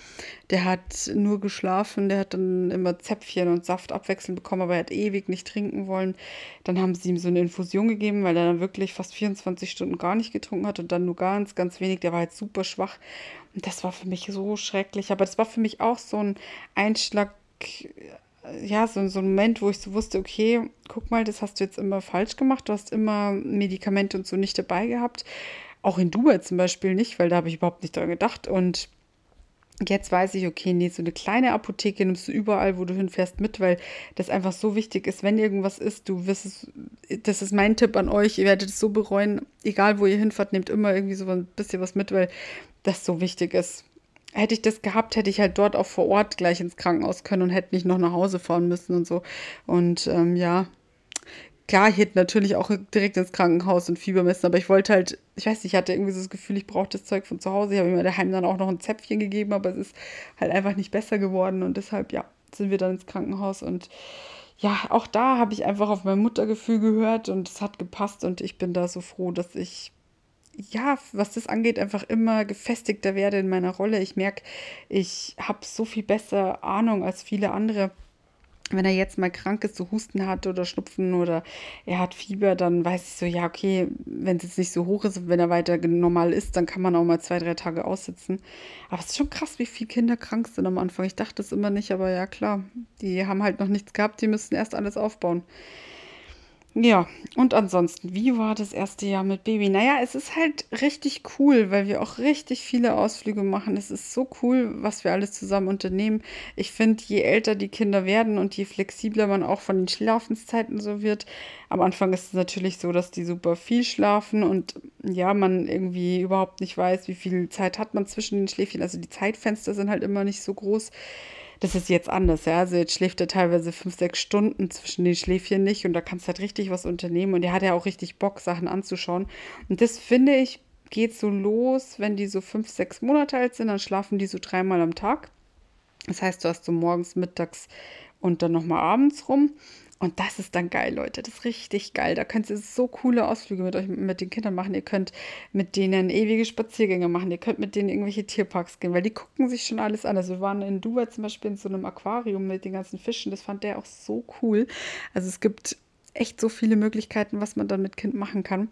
der hat nur geschlafen, der hat dann immer Zäpfchen und Saft abwechselnd bekommen, aber er hat ewig nicht trinken wollen. Dann haben sie ihm so eine Infusion gegeben, weil er dann wirklich fast 24 24 Stunden gar nicht getrunken hat und dann nur ganz, ganz wenig. Der war halt super schwach. Und das war für mich so schrecklich. Aber das war für mich auch so ein Einschlag, ja, so, so ein Moment, wo ich so wusste, okay, guck mal, das hast du jetzt immer falsch gemacht. Du hast immer Medikamente und so nicht dabei gehabt. Auch in Dubai zum Beispiel nicht, weil da habe ich überhaupt nicht dran gedacht. Und Jetzt weiß ich, okay, nee, so eine kleine Apotheke nimmst du überall, wo du hinfährst, mit, weil das einfach so wichtig ist. Wenn irgendwas ist, du wirst es, das ist mein Tipp an euch, ihr werdet es so bereuen, egal wo ihr hinfahrt, nehmt immer irgendwie so ein bisschen was mit, weil das so wichtig ist. Hätte ich das gehabt, hätte ich halt dort auch vor Ort gleich ins Krankenhaus können und hätte nicht noch nach Hause fahren müssen und so. Und ähm, ja, klar, ich hätte natürlich auch direkt ins Krankenhaus und Fieber messen, aber ich wollte halt, ich weiß nicht, ich hatte irgendwie so das Gefühl, ich brauche das Zeug von zu Hause. Ich habe mir daheim dann auch noch ein Zäpfchen gegeben, aber es ist halt einfach nicht besser geworden und deshalb, ja, sind wir dann ins Krankenhaus und ja, auch da habe ich einfach auf mein Muttergefühl gehört und es hat gepasst und ich bin da so froh, dass ich ja, was das angeht, einfach immer gefestigter werde in meiner Rolle. Ich merke, ich habe so viel bessere Ahnung als viele andere wenn er jetzt mal krank ist, so Husten hat oder Schnupfen oder er hat Fieber, dann weiß ich so, ja, okay, wenn es jetzt nicht so hoch ist, wenn er weiter normal ist, dann kann man auch mal zwei, drei Tage aussitzen. Aber es ist schon krass, wie viele Kinder krank sind am Anfang. Ich dachte das immer nicht, aber ja, klar, die haben halt noch nichts gehabt, die müssen erst alles aufbauen. Ja, und ansonsten, wie war das erste Jahr mit Baby? Naja, es ist halt richtig cool, weil wir auch richtig viele Ausflüge machen. Es ist so cool, was wir alles zusammen unternehmen. Ich finde, je älter die Kinder werden und je flexibler man auch von den Schlafenszeiten so wird. Am Anfang ist es natürlich so, dass die super viel schlafen und ja, man irgendwie überhaupt nicht weiß, wie viel Zeit hat man zwischen den Schläfchen. Also die Zeitfenster sind halt immer nicht so groß. Das ist jetzt anders, ja. Also jetzt schläft er teilweise fünf, sechs Stunden zwischen den Schläfchen nicht und da kannst du halt richtig was unternehmen und er hat ja auch richtig Bock, Sachen anzuschauen. Und das finde ich, geht so los, wenn die so fünf, sechs Monate alt sind, dann schlafen die so dreimal am Tag. Das heißt, du hast so morgens, mittags und dann nochmal abends rum. Und das ist dann geil, Leute. Das ist richtig geil. Da könnt ihr so coole Ausflüge mit euch, mit den Kindern machen. Ihr könnt mit denen ewige Spaziergänge machen. Ihr könnt mit denen irgendwelche Tierparks gehen, weil die gucken sich schon alles an. Also wir waren in Dubai zum Beispiel in so einem Aquarium mit den ganzen Fischen. Das fand der auch so cool. Also es gibt echt so viele Möglichkeiten, was man dann mit Kind machen kann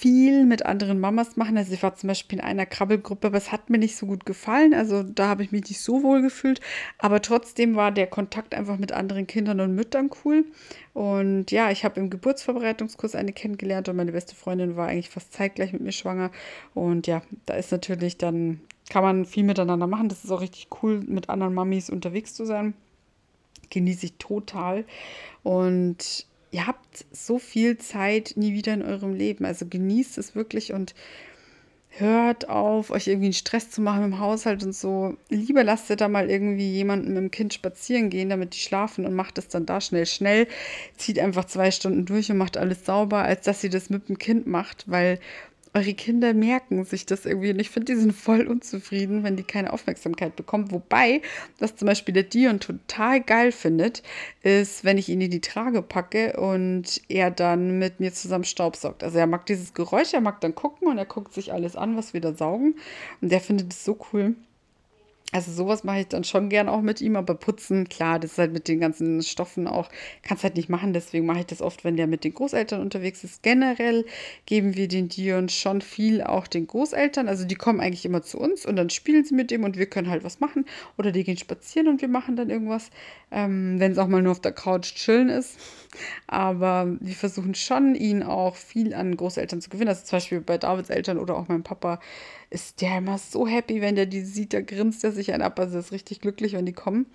viel mit anderen Mamas machen. Also ich war zum Beispiel in einer Krabbelgruppe, aber es hat mir nicht so gut gefallen. Also da habe ich mich nicht so wohl gefühlt. Aber trotzdem war der Kontakt einfach mit anderen Kindern und Müttern cool. Und ja, ich habe im Geburtsvorbereitungskurs eine kennengelernt und meine beste Freundin war eigentlich fast zeitgleich mit mir schwanger. Und ja, da ist natürlich dann, kann man viel miteinander machen. Das ist auch richtig cool, mit anderen Mamis unterwegs zu sein. Genieße ich total. Und ihr habt so viel Zeit nie wieder in eurem Leben. Also genießt es wirklich und hört auf, euch irgendwie einen Stress zu machen im Haushalt und so. Lieber lasst ihr da mal irgendwie jemanden mit dem Kind spazieren gehen, damit die schlafen und macht es dann da schnell, schnell. Zieht einfach zwei Stunden durch und macht alles sauber, als dass ihr das mit dem Kind macht, weil eure Kinder merken sich das irgendwie und ich finde, die sind voll unzufrieden, wenn die keine Aufmerksamkeit bekommen. Wobei, was zum Beispiel der Dion total geil findet, ist, wenn ich ihn in die Trage packe und er dann mit mir zusammen Staubsaugt. Also er mag dieses Geräusch, er mag dann gucken und er guckt sich alles an, was wir da saugen. Und der findet es so cool. Also sowas mache ich dann schon gern auch mit ihm, aber putzen, klar, das ist halt mit den ganzen Stoffen auch, kannst halt nicht machen, deswegen mache ich das oft, wenn der mit den Großeltern unterwegs ist. Generell geben wir den Dion schon viel auch den Großeltern, also die kommen eigentlich immer zu uns und dann spielen sie mit dem und wir können halt was machen oder die gehen spazieren und wir machen dann irgendwas, ähm, wenn es auch mal nur auf der Couch chillen ist. Aber wir versuchen schon, ihn auch viel an Großeltern zu gewinnen. Also zum Beispiel bei Davids Eltern oder auch meinem Papa ist der immer so happy, wenn der die sieht, da grinst er sich ein ab. Also ist richtig glücklich, wenn die kommen.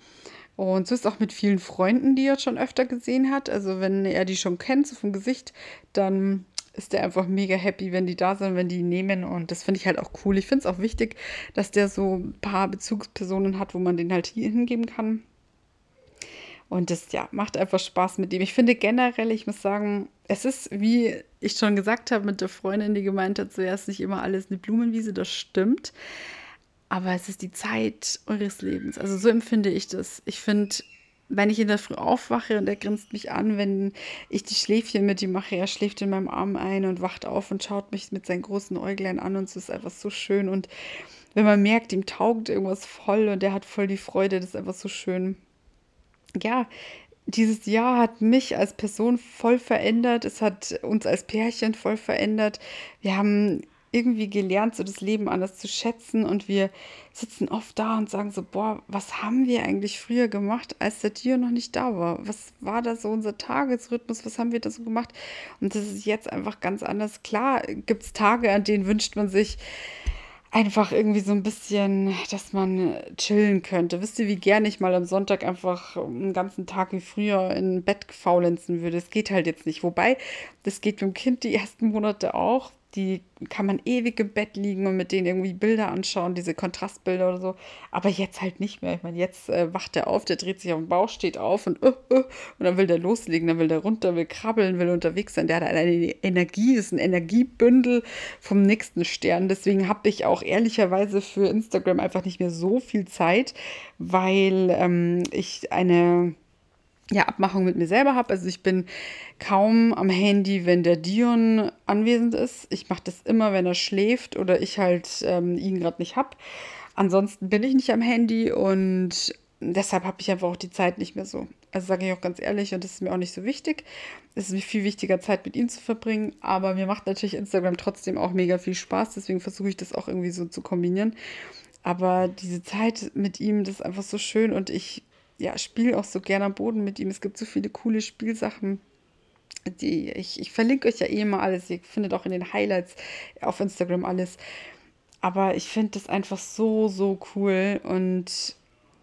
Und so ist auch mit vielen Freunden, die er schon öfter gesehen hat. Also wenn er die schon kennt, so vom Gesicht, dann ist der einfach mega happy, wenn die da sind, wenn die ihn nehmen. Und das finde ich halt auch cool. Ich finde es auch wichtig, dass der so ein paar Bezugspersonen hat, wo man den halt hier hingeben kann. Und das, ja, macht einfach Spaß mit ihm. Ich finde generell, ich muss sagen, es ist, wie ich schon gesagt habe, mit der Freundin, die gemeint hat, zuerst nicht immer alles eine Blumenwiese, das stimmt. Aber es ist die Zeit eures Lebens. Also so empfinde ich das. Ich finde, wenn ich in der Früh aufwache und er grinst mich an, wenn ich die Schläfchen mit ihm mache, er schläft in meinem Arm ein und wacht auf und schaut mich mit seinen großen Äuglein an und es ist einfach so schön. Und wenn man merkt, ihm taugt irgendwas voll und er hat voll die Freude, das ist einfach so schön. Ja, dieses Jahr hat mich als Person voll verändert. Es hat uns als Pärchen voll verändert. Wir haben irgendwie gelernt, so das Leben anders zu schätzen und wir sitzen oft da und sagen so, boah, was haben wir eigentlich früher gemacht, als der Tier noch nicht da war? Was war da so unser Tagesrhythmus? Was haben wir da so gemacht? Und das ist jetzt einfach ganz anders. Klar gibt es Tage, an denen wünscht man sich, einfach irgendwie so ein bisschen, dass man chillen könnte. Wisst ihr, wie gerne ich mal am Sonntag einfach einen ganzen Tag wie früher in Bett faulenzen würde? Es geht halt jetzt nicht. Wobei, das geht dem Kind die ersten Monate auch die kann man ewig im Bett liegen und mit denen irgendwie Bilder anschauen, diese Kontrastbilder oder so. Aber jetzt halt nicht mehr. Ich meine, jetzt äh, wacht er auf, der dreht sich auf den Bauch, steht auf und, uh, uh, und dann will der loslegen, dann will der runter, will krabbeln, will unterwegs sein. Der hat eine Energie, ist ein Energiebündel vom nächsten Stern. Deswegen habe ich auch ehrlicherweise für Instagram einfach nicht mehr so viel Zeit, weil ähm, ich eine ja, Abmachung mit mir selber habe. Also ich bin kaum am Handy, wenn der Dion anwesend ist. Ich mache das immer, wenn er schläft oder ich halt ähm, ihn gerade nicht habe. Ansonsten bin ich nicht am Handy und deshalb habe ich einfach auch die Zeit nicht mehr so. Also sage ich auch ganz ehrlich und das ist mir auch nicht so wichtig. Es ist mir viel wichtiger, Zeit mit ihm zu verbringen. Aber mir macht natürlich Instagram trotzdem auch mega viel Spaß. Deswegen versuche ich das auch irgendwie so zu kombinieren. Aber diese Zeit mit ihm, das ist einfach so schön und ich ja, spiele auch so gerne am Boden mit ihm. Es gibt so viele coole Spielsachen. Die, ich, ich verlinke euch ja eh mal alles. Ihr findet auch in den Highlights auf Instagram alles. Aber ich finde das einfach so, so cool. Und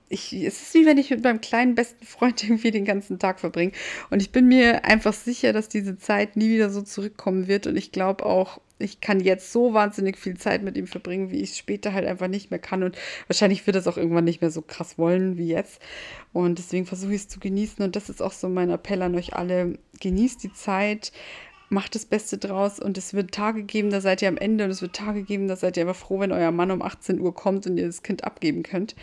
ich, es ist wie wenn ich mit meinem kleinen besten Freund irgendwie den ganzen Tag verbringe. Und ich bin mir einfach sicher, dass diese Zeit nie wieder so zurückkommen wird. Und ich glaube auch, ich kann jetzt so wahnsinnig viel Zeit mit ihm verbringen, wie ich es später halt einfach nicht mehr kann. Und wahrscheinlich wird es auch irgendwann nicht mehr so krass wollen wie jetzt. Und deswegen versuche ich es zu genießen. Und das ist auch so mein Appell an euch alle. Genießt die Zeit, macht das Beste draus. Und es wird Tage geben, da seid ihr am Ende. Und es wird Tage geben, da seid ihr einfach froh, wenn euer Mann um 18 Uhr kommt und ihr das Kind abgeben könnt.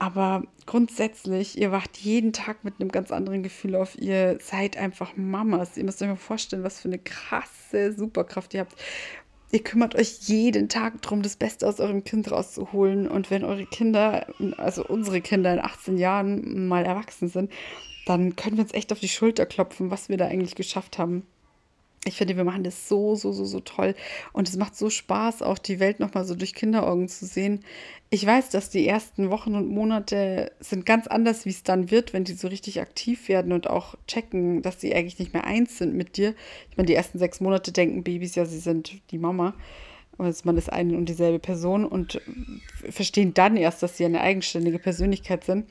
Aber grundsätzlich, ihr wacht jeden Tag mit einem ganz anderen Gefühl auf. Ihr seid einfach Mamas. Ihr müsst euch mal vorstellen, was für eine krasse Superkraft ihr habt. Ihr kümmert euch jeden Tag darum, das Beste aus eurem Kind rauszuholen. Und wenn eure Kinder, also unsere Kinder in 18 Jahren mal erwachsen sind, dann können wir uns echt auf die Schulter klopfen, was wir da eigentlich geschafft haben ich finde, wir machen das so, so, so, so toll. Und es macht so Spaß, auch die Welt nochmal so durch Kinderaugen zu sehen. Ich weiß, dass die ersten Wochen und Monate sind ganz anders, wie es dann wird, wenn die so richtig aktiv werden und auch checken, dass sie eigentlich nicht mehr eins sind mit dir. Ich meine, die ersten sechs Monate denken Babys ja, sie sind die Mama. Also man ist eine und dieselbe Person und verstehen dann erst, dass sie eine eigenständige Persönlichkeit sind.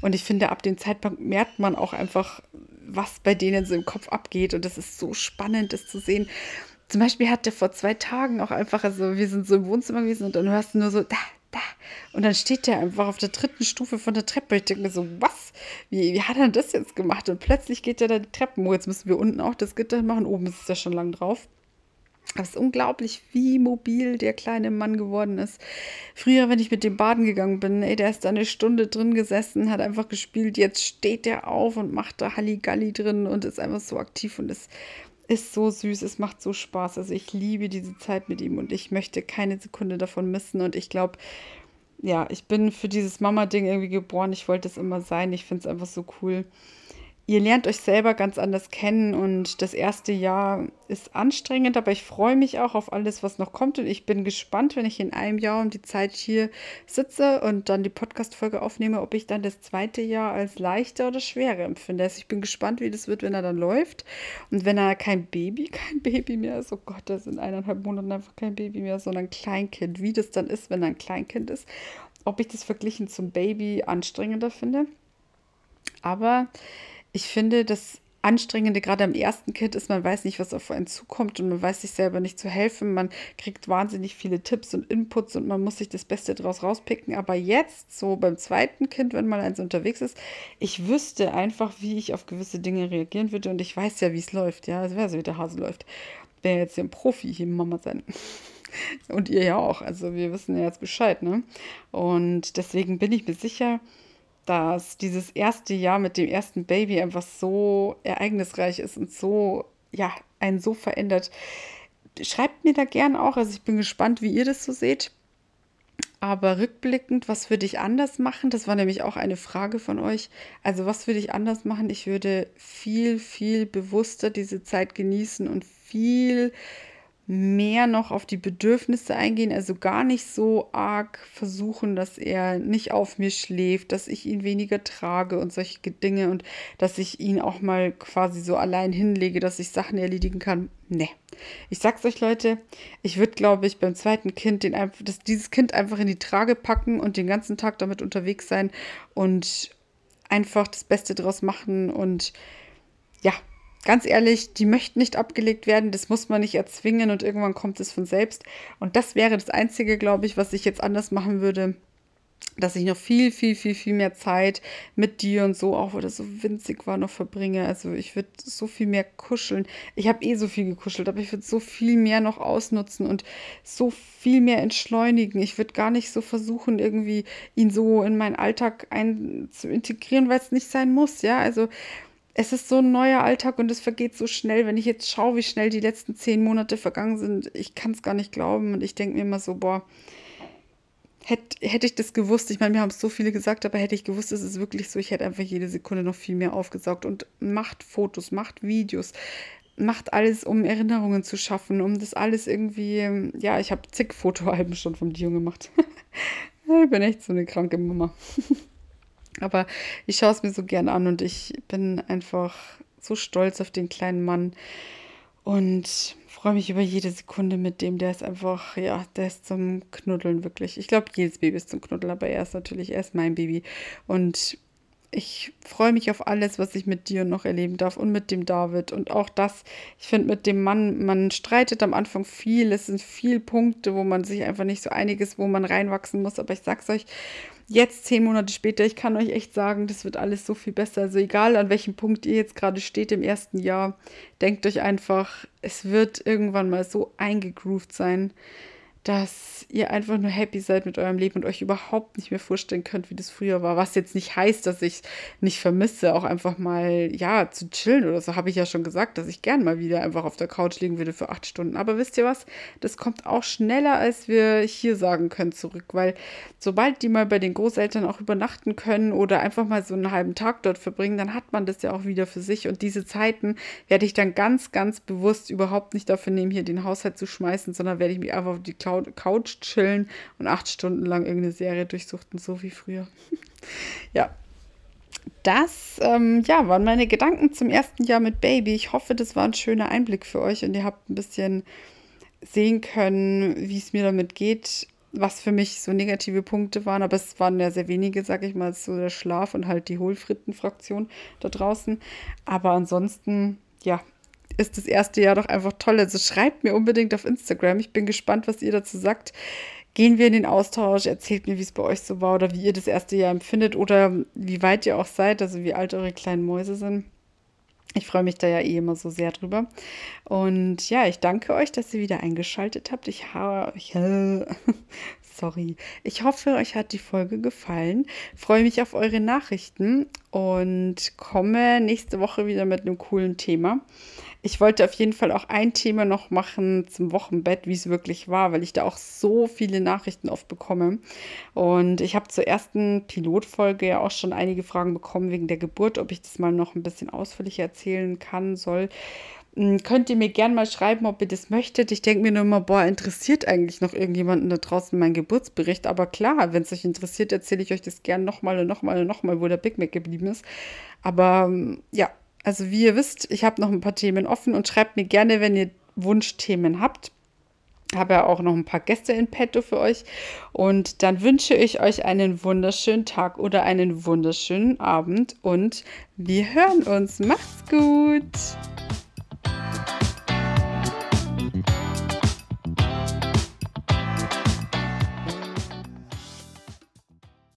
Und ich finde, ab dem Zeitpunkt merkt man auch einfach, was bei denen so im Kopf abgeht. Und das ist so spannend, das zu sehen. Zum Beispiel hat der vor zwei Tagen auch einfach, also wir sind so im Wohnzimmer gewesen und dann hörst du nur so, da, da. Und dann steht der einfach auf der dritten Stufe von der Treppe. Ich denke mir so, was? Wie, wie hat er das jetzt gemacht? Und plötzlich geht er da die Treppen hoch. Jetzt müssen wir unten auch das Gitter machen. Oben ist es ja schon lang drauf. Es ist unglaublich, wie mobil der kleine Mann geworden ist. Früher, wenn ich mit dem baden gegangen bin, ey, der ist da eine Stunde drin gesessen, hat einfach gespielt. Jetzt steht der auf und macht da Halligalli drin und ist einfach so aktiv und es ist so süß. Es macht so Spaß. Also ich liebe diese Zeit mit ihm und ich möchte keine Sekunde davon missen. Und ich glaube, ja, ich bin für dieses Mama-Ding irgendwie geboren. Ich wollte es immer sein. Ich finde es einfach so cool ihr lernt euch selber ganz anders kennen und das erste Jahr ist anstrengend, aber ich freue mich auch auf alles, was noch kommt und ich bin gespannt, wenn ich in einem Jahr um die Zeit hier sitze und dann die Podcast-Folge aufnehme, ob ich dann das zweite Jahr als leichter oder schwerer empfinde. Also ich bin gespannt, wie das wird, wenn er dann läuft und wenn er kein Baby, kein Baby mehr ist, oh Gott, das ist in eineinhalb Monaten einfach kein Baby mehr, sondern Kleinkind, wie das dann ist, wenn er ein Kleinkind ist, ob ich das verglichen zum Baby anstrengender finde. Aber ich finde, das Anstrengende gerade am ersten Kind ist, man weiß nicht, was auf einen zukommt und man weiß sich selber nicht zu helfen. Man kriegt wahnsinnig viele Tipps und Inputs und man muss sich das Beste draus rauspicken. Aber jetzt, so beim zweiten Kind, wenn mal eins unterwegs ist, ich wüsste einfach, wie ich auf gewisse Dinge reagieren würde und ich weiß ja, wie es läuft. Ja, also wie der Hase läuft. Wäre jetzt hier ein Profi, hier Mama sein. Und ihr ja auch. Also wir wissen ja jetzt Bescheid, ne? Und deswegen bin ich mir sicher, dass dieses erste Jahr mit dem ersten Baby einfach so ereignisreich ist und so, ja, einen so verändert. Schreibt mir da gern auch. Also ich bin gespannt, wie ihr das so seht. Aber rückblickend, was würde ich anders machen? Das war nämlich auch eine Frage von euch. Also was würde ich anders machen? Ich würde viel, viel bewusster diese Zeit genießen und viel mehr noch auf die Bedürfnisse eingehen, also gar nicht so arg versuchen, dass er nicht auf mir schläft, dass ich ihn weniger trage und solche Dinge und dass ich ihn auch mal quasi so allein hinlege, dass ich Sachen erledigen kann. Ne. Ich sag's euch, Leute, ich würde, glaube ich, beim zweiten Kind den einfach, das, dieses Kind einfach in die Trage packen und den ganzen Tag damit unterwegs sein und einfach das Beste draus machen und ja, ganz ehrlich, die möchten nicht abgelegt werden, das muss man nicht erzwingen und irgendwann kommt es von selbst. Und das wäre das Einzige, glaube ich, was ich jetzt anders machen würde, dass ich noch viel, viel, viel, viel mehr Zeit mit dir und so, auch das so winzig war, noch verbringe. Also ich würde so viel mehr kuscheln. Ich habe eh so viel gekuschelt, aber ich würde so viel mehr noch ausnutzen und so viel mehr entschleunigen. Ich würde gar nicht so versuchen, irgendwie ihn so in meinen Alltag ein zu integrieren, weil es nicht sein muss. Ja, also es ist so ein neuer Alltag und es vergeht so schnell. Wenn ich jetzt schaue, wie schnell die letzten zehn Monate vergangen sind, ich kann es gar nicht glauben. Und ich denke mir immer so, boah, hätte, hätte ich das gewusst, ich meine, wir haben es so viele gesagt, aber hätte ich gewusst, es ist wirklich so, ich hätte einfach jede Sekunde noch viel mehr aufgesaugt und macht Fotos, macht Videos, macht alles, um Erinnerungen zu schaffen, um das alles irgendwie, ja, ich habe zig Fotoalben schon vom Dio gemacht. ich bin echt so eine kranke Mama. Aber ich schaue es mir so gern an und ich bin einfach so stolz auf den kleinen Mann und freue mich über jede Sekunde mit dem. Der ist einfach, ja, der ist zum Knuddeln wirklich. Ich glaube, jedes Baby ist zum Knuddeln, aber er ist natürlich, er ist mein Baby. Und ich freue mich auf alles, was ich mit dir noch erleben darf und mit dem David. Und auch das, ich finde, mit dem Mann, man streitet am Anfang viel. Es sind viele Punkte, wo man sich einfach nicht so einig ist, wo man reinwachsen muss. Aber ich sag's euch, jetzt zehn Monate später, ich kann euch echt sagen, das wird alles so viel besser. Also egal an welchem Punkt ihr jetzt gerade steht im ersten Jahr, denkt euch einfach, es wird irgendwann mal so eingegroovt sein dass ihr einfach nur happy seid mit eurem Leben und euch überhaupt nicht mehr vorstellen könnt, wie das früher war. Was jetzt nicht heißt, dass ich nicht vermisse, auch einfach mal, ja, zu chillen oder so, habe ich ja schon gesagt, dass ich gern mal wieder einfach auf der Couch liegen würde für acht Stunden. Aber wisst ihr was? Das kommt auch schneller, als wir hier sagen können, zurück, weil sobald die mal bei den Großeltern auch übernachten können oder einfach mal so einen halben Tag dort verbringen, dann hat man das ja auch wieder für sich. Und diese Zeiten werde ich dann ganz, ganz bewusst überhaupt nicht dafür nehmen, hier den Haushalt zu schmeißen, sondern werde ich mich einfach auf die Cloud Couch chillen und acht Stunden lang irgendeine Serie durchsuchten, so wie früher. ja. Das ähm, ja, waren meine Gedanken zum ersten Jahr mit Baby. Ich hoffe, das war ein schöner Einblick für euch und ihr habt ein bisschen sehen können, wie es mir damit geht, was für mich so negative Punkte waren. Aber es waren ja sehr wenige, sag ich mal, so der Schlaf und halt die Hohlfritten-Fraktion da draußen. Aber ansonsten, ja, ist das erste Jahr doch einfach toll. Also schreibt mir unbedingt auf Instagram. Ich bin gespannt, was ihr dazu sagt. Gehen wir in den Austausch, erzählt mir, wie es bei euch so war oder wie ihr das erste Jahr empfindet oder wie weit ihr auch seid, also wie alt eure kleinen Mäuse sind. Ich freue mich da ja eh immer so sehr drüber. Und ja, ich danke euch, dass ihr wieder eingeschaltet habt. Ich habe. Sorry. Ich hoffe, euch hat die Folge gefallen. Freue mich auf eure Nachrichten und komme nächste Woche wieder mit einem coolen Thema. Ich wollte auf jeden Fall auch ein Thema noch machen zum Wochenbett, wie es wirklich war, weil ich da auch so viele Nachrichten oft bekomme. Und ich habe zur ersten Pilotfolge ja auch schon einige Fragen bekommen wegen der Geburt, ob ich das mal noch ein bisschen ausführlicher erzählen kann, soll. Hm, könnt ihr mir gerne mal schreiben, ob ihr das möchtet. Ich denke mir nur immer, boah, interessiert eigentlich noch irgendjemanden da draußen mein Geburtsbericht? Aber klar, wenn es euch interessiert, erzähle ich euch das gerne nochmal und nochmal und nochmal, wo der Big Mac geblieben ist. Aber hm, ja, also wie ihr wisst, ich habe noch ein paar Themen offen und schreibt mir gerne, wenn ihr Wunschthemen habt. habe ja auch noch ein paar Gäste in petto für euch. Und dann wünsche ich euch einen wunderschönen Tag oder einen wunderschönen Abend und wir hören uns. Macht's gut! Música